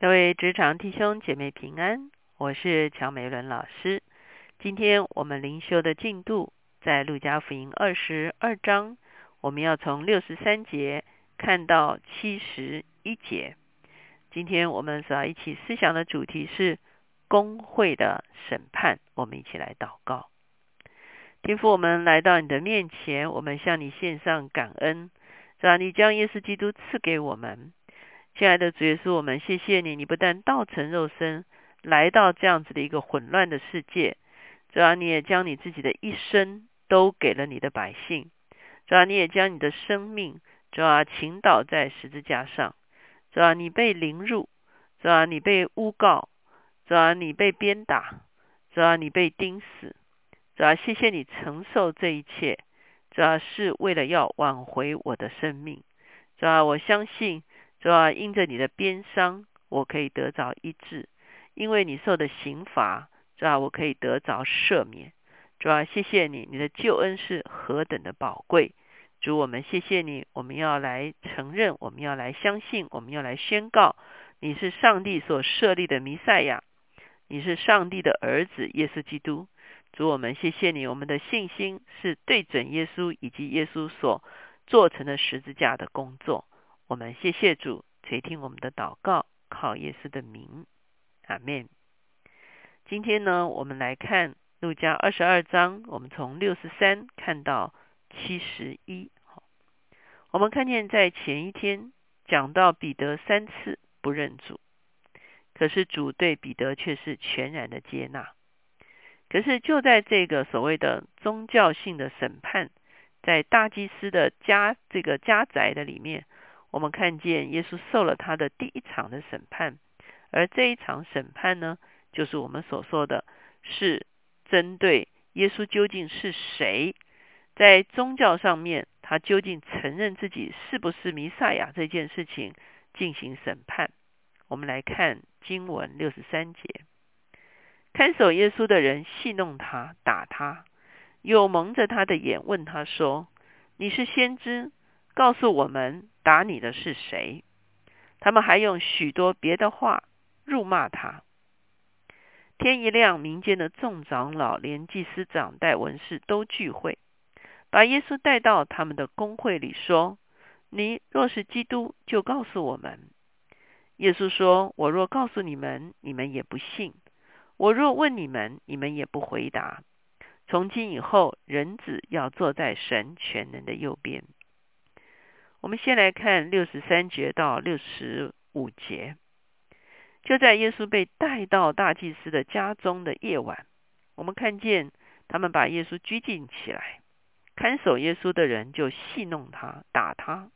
各位职场弟兄姐妹平安，我是乔美伦老师。今天我们灵修的进度在路加福音二十二章，我们要从六十三节看到七十一节。今天我们所要一起思想的主题是工会的审判。我们一起来祷告，天父，我们来到你的面前，我们向你献上感恩，让你将耶稣基督赐给我们。亲爱的主耶稣，我们谢谢你，你不但道成肉身来到这样子的一个混乱的世界，主要你也将你自己的一生都给了你的百姓，主要你也将你的生命主要倾倒在十字架上，主要你被凌辱，主要你被诬告，主要你被鞭打，主要你被钉死，主要谢谢你承受这一切，主要是为了要挽回我的生命，主要我相信。主要因着你的鞭伤，我可以得着医治；因为你受的刑罚，主要我可以得着赦免。主要谢谢你，你的救恩是何等的宝贵。主，我们谢谢你，我们要来承认，我们要来相信，我们要来宣告，你是上帝所设立的弥赛亚，你是上帝的儿子耶稣基督。主，我们谢谢你，我们的信心是对准耶稣以及耶稣所做成的十字架的工作。我们谢谢主垂听我们的祷告，靠耶稣的名，阿门。今天呢，我们来看路加二十二章，我们从六十三看到七十一。我们看见在前一天讲到彼得三次不认主，可是主对彼得却是全然的接纳。可是就在这个所谓的宗教性的审判，在大祭司的家这个家宅的里面。我们看见耶稣受了他的第一场的审判，而这一场审判呢，就是我们所说的，是针对耶稣究竟是谁，在宗教上面他究竟承认自己是不是弥赛亚这件事情进行审判。我们来看经文六十三节，看守耶稣的人戏弄他，打他，又蒙着他的眼问他说：“你是先知？”告诉我们打你的是谁？他们还用许多别的话辱骂他。天一亮，民间的众长老、连祭司长、带文士都聚会，把耶稣带到他们的公会里，说：“你若是基督，就告诉我们。”耶稣说：“我若告诉你们，你们也不信；我若问你们，你们也不回答。从今以后，人子要坐在神全能的右边。”我们先来看六十三节到六十五节。就在耶稣被带到大祭司的家中的夜晚，我们看见他们把耶稣拘禁起来，看守耶稣的人就戏弄他、打他，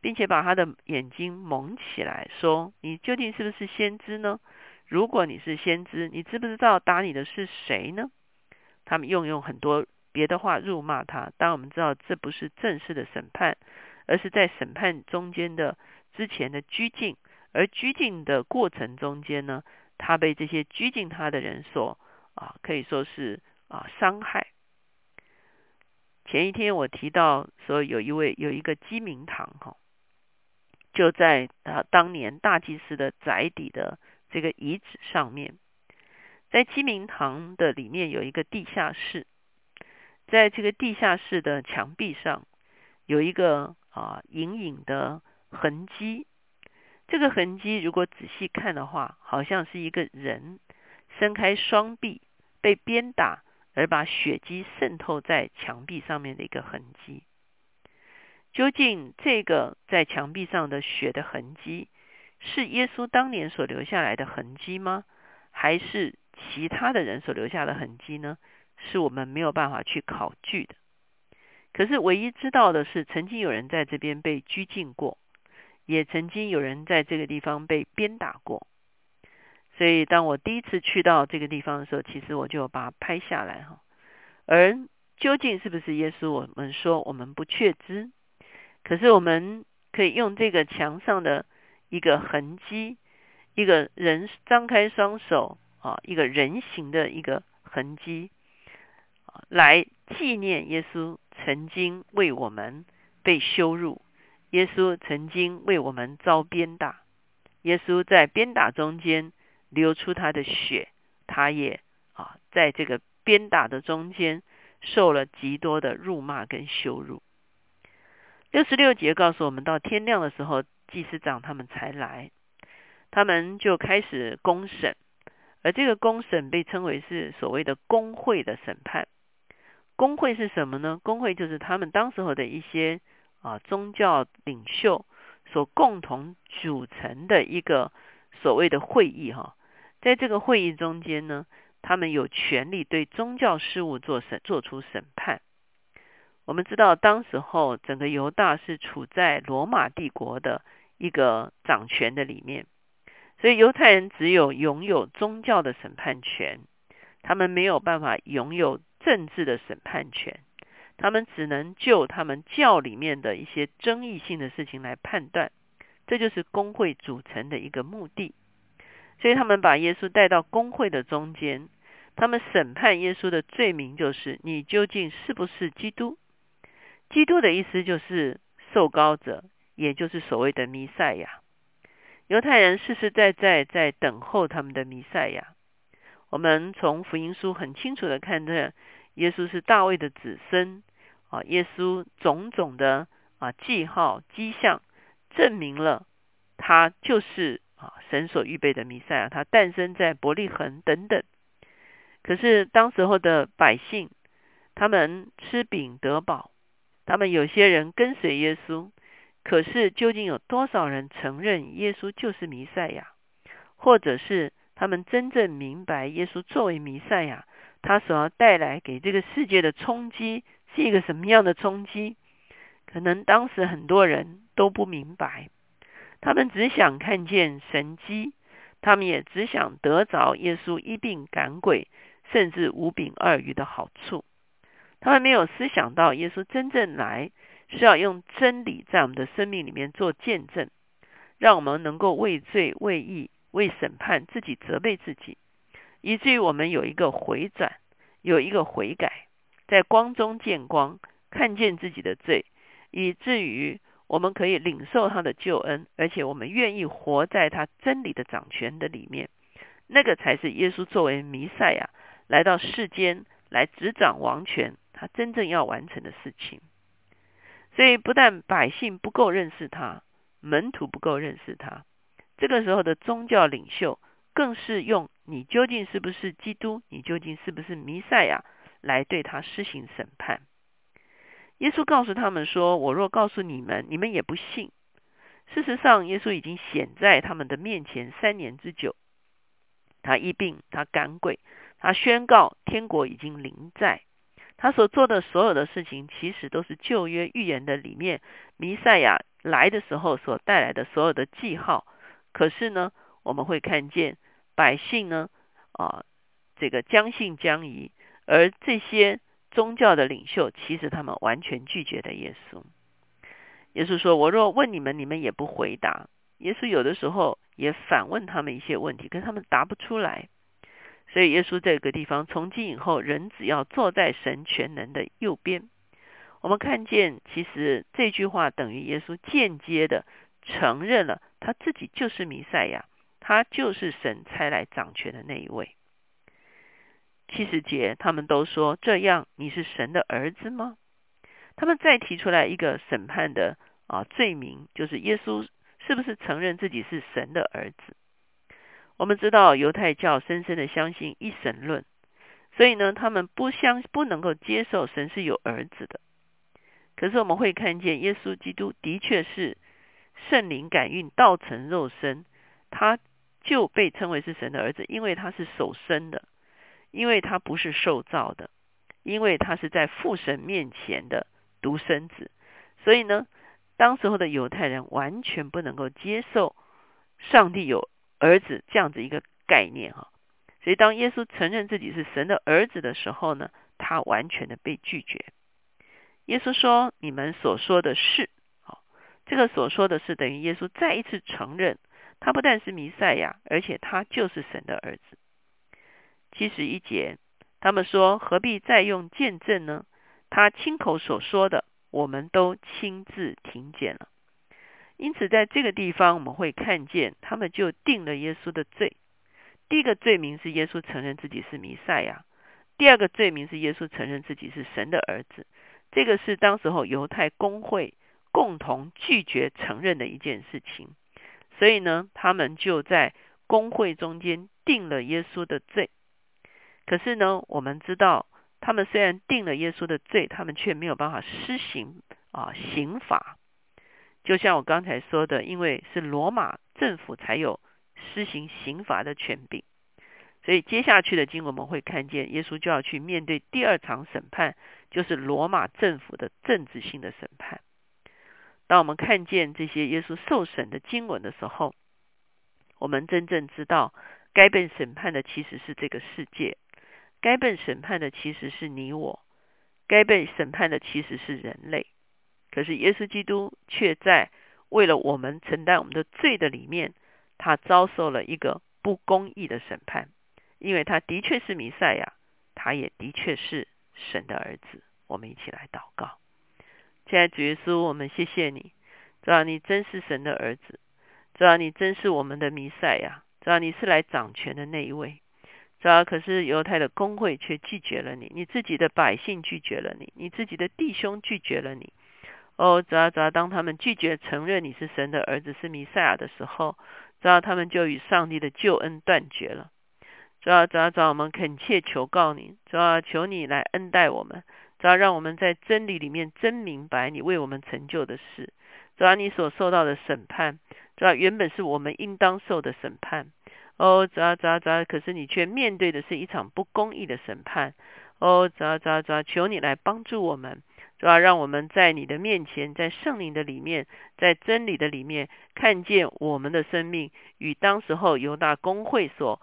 并且把他的眼睛蒙起来，说：“你究竟是不是先知呢？如果你是先知，你知不知道打你的是谁呢？”他们用用很多别的话辱骂他。当我们知道这不是正式的审判。而是在审判中间的之前的拘禁，而拘禁的过程中间呢，他被这些拘禁他的人所啊，可以说是啊伤害。前一天我提到说，有一位有一个鸡鸣堂哈，就在他当年大祭司的宅邸的这个遗址上面，在鸡鸣堂的里面有一个地下室，在这个地下室的墙壁上有一个。啊，隐隐的痕迹。这个痕迹如果仔细看的话，好像是一个人伸开双臂被鞭打，而把血迹渗透在墙壁上面的一个痕迹。究竟这个在墙壁上的血的痕迹，是耶稣当年所留下来的痕迹吗？还是其他的人所留下的痕迹呢？是我们没有办法去考据的。可是唯一知道的是，曾经有人在这边被拘禁过，也曾经有人在这个地方被鞭打过。所以，当我第一次去到这个地方的时候，其实我就把它拍下来哈。而究竟是不是耶稣，我们说我们不确知。可是我们可以用这个墙上的一个痕迹，一个人张开双手啊，一个人形的一个痕迹来纪念耶稣。曾经为我们被羞辱，耶稣曾经为我们遭鞭打，耶稣在鞭打中间流出他的血，他也啊在这个鞭打的中间受了极多的辱骂跟羞辱。六十六节告诉我们，到天亮的时候，祭司长他们才来，他们就开始公审，而这个公审被称为是所谓的公会的审判。公会是什么呢？公会就是他们当时候的一些啊宗教领袖。所共同组成的一个所谓的会议哈，在这个会议中间呢，他们有权利对宗教事务做审做出审判。我们知道，当时候整个犹大是处在罗马帝国的一个掌权的里面，所以犹太人只有拥有宗教的审判权，他们没有办法拥有政治的审判权。他们只能就他们教里面的一些争议性的事情来判断，这就是工会组成的一个目的。所以他们把耶稣带到工会的中间，他们审判耶稣的罪名就是你究竟是不是基督？基督的意思就是受膏者，也就是所谓的弥赛亚。犹太人世世代代在等候他们的弥赛亚。我们从福音书很清楚的看到。耶稣是大卫的子孙啊！耶稣种种的啊记号迹象，证明了他就是啊神所预备的弥赛亚。他诞生在伯利恒等等。可是当时候的百姓，他们吃饼得饱，他们有些人跟随耶稣。可是究竟有多少人承认耶稣就是弥赛亚，或者是他们真正明白耶稣作为弥赛亚？他所要带来给这个世界的冲击是一个什么样的冲击？可能当时很多人都不明白，他们只想看见神迹，他们也只想得着耶稣一病赶鬼，甚至五饼二鱼的好处。他们没有思想到耶稣真正来是要用真理在我们的生命里面做见证，让我们能够为罪、为义、为审判自己责备自己。以至于我们有一个回转，有一个悔改，在光中见光，看见自己的罪，以至于我们可以领受他的救恩，而且我们愿意活在他真理的掌权的里面。那个才是耶稣作为弥赛亚来到世间来执掌王权，他真正要完成的事情。所以，不但百姓不够认识他，门徒不够认识他，这个时候的宗教领袖。更是用你究竟是不是基督，你究竟是不是弥赛亚，来对他施行审判。耶稣告诉他们说：“我若告诉你们，你们也不信。”事实上，耶稣已经显在他们的面前三年之久。他一病，他赶鬼，他宣告天国已经临在。他所做的所有的事情，其实都是旧约预言的里面弥赛亚来的时候所带来的所有的记号。可是呢，我们会看见。百姓呢，啊，这个将信将疑，而这些宗教的领袖，其实他们完全拒绝的耶稣。耶稣说：“我若问你们，你们也不回答。”耶稣有的时候也反问他们一些问题，可是他们答不出来。所以耶稣这个地方，从今以后，人只要坐在神全能的右边。我们看见，其实这句话等于耶稣间接的承认了他自己就是弥赛亚。他就是神差来掌权的那一位。七十节，他们都说这样，你是神的儿子吗？他们再提出来一个审判的啊罪名，就是耶稣是不是承认自己是神的儿子？我们知道犹太教深深的相信一神论，所以呢，他们不相不能够接受神是有儿子的。可是我们会看见，耶稣基督的确是圣灵感孕，道成肉身，他。就被称为是神的儿子，因为他是首生的，因为他不是受造的，因为他是在父神面前的独生子。所以呢，当时候的犹太人完全不能够接受上帝有儿子这样子一个概念哈。所以当耶稣承认自己是神的儿子的时候呢，他完全的被拒绝。耶稣说：“你们所说的是，好，这个所说的是等于耶稣再一次承认。”他不但是弥赛亚，而且他就是神的儿子。七十一节，他们说何必再用见证呢？他亲口所说的，我们都亲自听见了。因此，在这个地方我们会看见，他们就定了耶稣的罪。第一个罪名是耶稣承认自己是弥赛亚；第二个罪名是耶稣承认自己是神的儿子。这个是当时候犹太公会共同拒绝承认的一件事情。所以呢，他们就在公会中间定了耶稣的罪。可是呢，我们知道，他们虽然定了耶稣的罪，他们却没有办法施行啊刑罚。就像我刚才说的，因为是罗马政府才有施行刑罚的权柄，所以接下去的经我们会看见，耶稣就要去面对第二场审判，就是罗马政府的政治性的审判。当我们看见这些耶稣受审的经文的时候，我们真正知道，该被审判的其实是这个世界，该被审判的其实是你我，该被审判的其实是人类。可是耶稣基督却在为了我们承担我们的罪的里面，他遭受了一个不公义的审判，因为他的确是弥赛亚，他也的确是神的儿子。我们一起来祷告，亲爱主耶稣，我们谢谢你，知道你真是神的儿子，知道你真是我们的弥赛亚，知道你是来掌权的那一位。知道可是犹太的公会却拒绝了你，你自己的百姓拒绝了你，你自己的弟兄拒绝了你。哦，只要只要当他们拒绝承认你是神的儿子是弥赛亚的时候，只要他们就与上帝的救恩断绝了。只要只要只要我们恳切求告你，只要求你来恩待我们，只要让我们在真理里面真明白你为我们成就的事。只要你所受到的审判，只要原本是我们应当受的审判。哦，只要只要只要，可是你却面对的是一场不公义的审判。哦，只要只要只要，求你来帮助我们。主要让我们在你的面前，在圣灵的里面，在真理的里面，看见我们的生命与当时候犹大公会所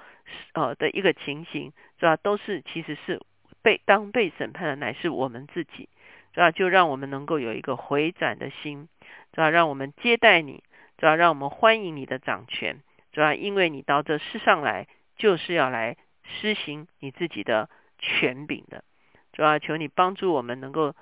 呃的一个情形，主要都是其实是被当被审判的乃是我们自己，主要就让我们能够有一个回转的心，主要让我们接待你，主要让我们欢迎你的掌权，主要因为你到这世上来就是要来施行你自己的权柄的，主要求你帮助我们能够。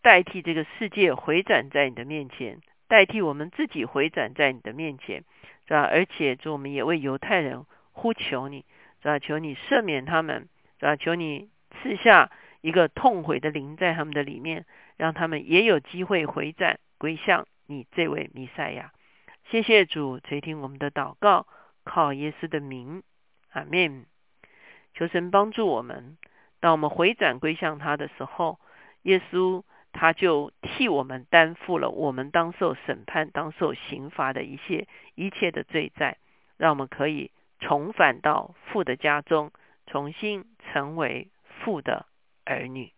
代替这个世界回转在你的面前，代替我们自己回转在你的面前，是吧？而且主，我们也为犹太人呼求你，是吧？求你赦免他们，是吧？求你赐下一个痛悔的灵在他们的里面，让他们也有机会回转归向你这位弥赛亚。谢谢主垂听我们的祷告，靠耶稣的名，阿门。求神帮助我们，当我们回转归向他的时候，耶稣。他就替我们担负了我们当受审判、当受刑罚的一切一切的罪债，让我们可以重返到父的家中，重新成为父的儿女。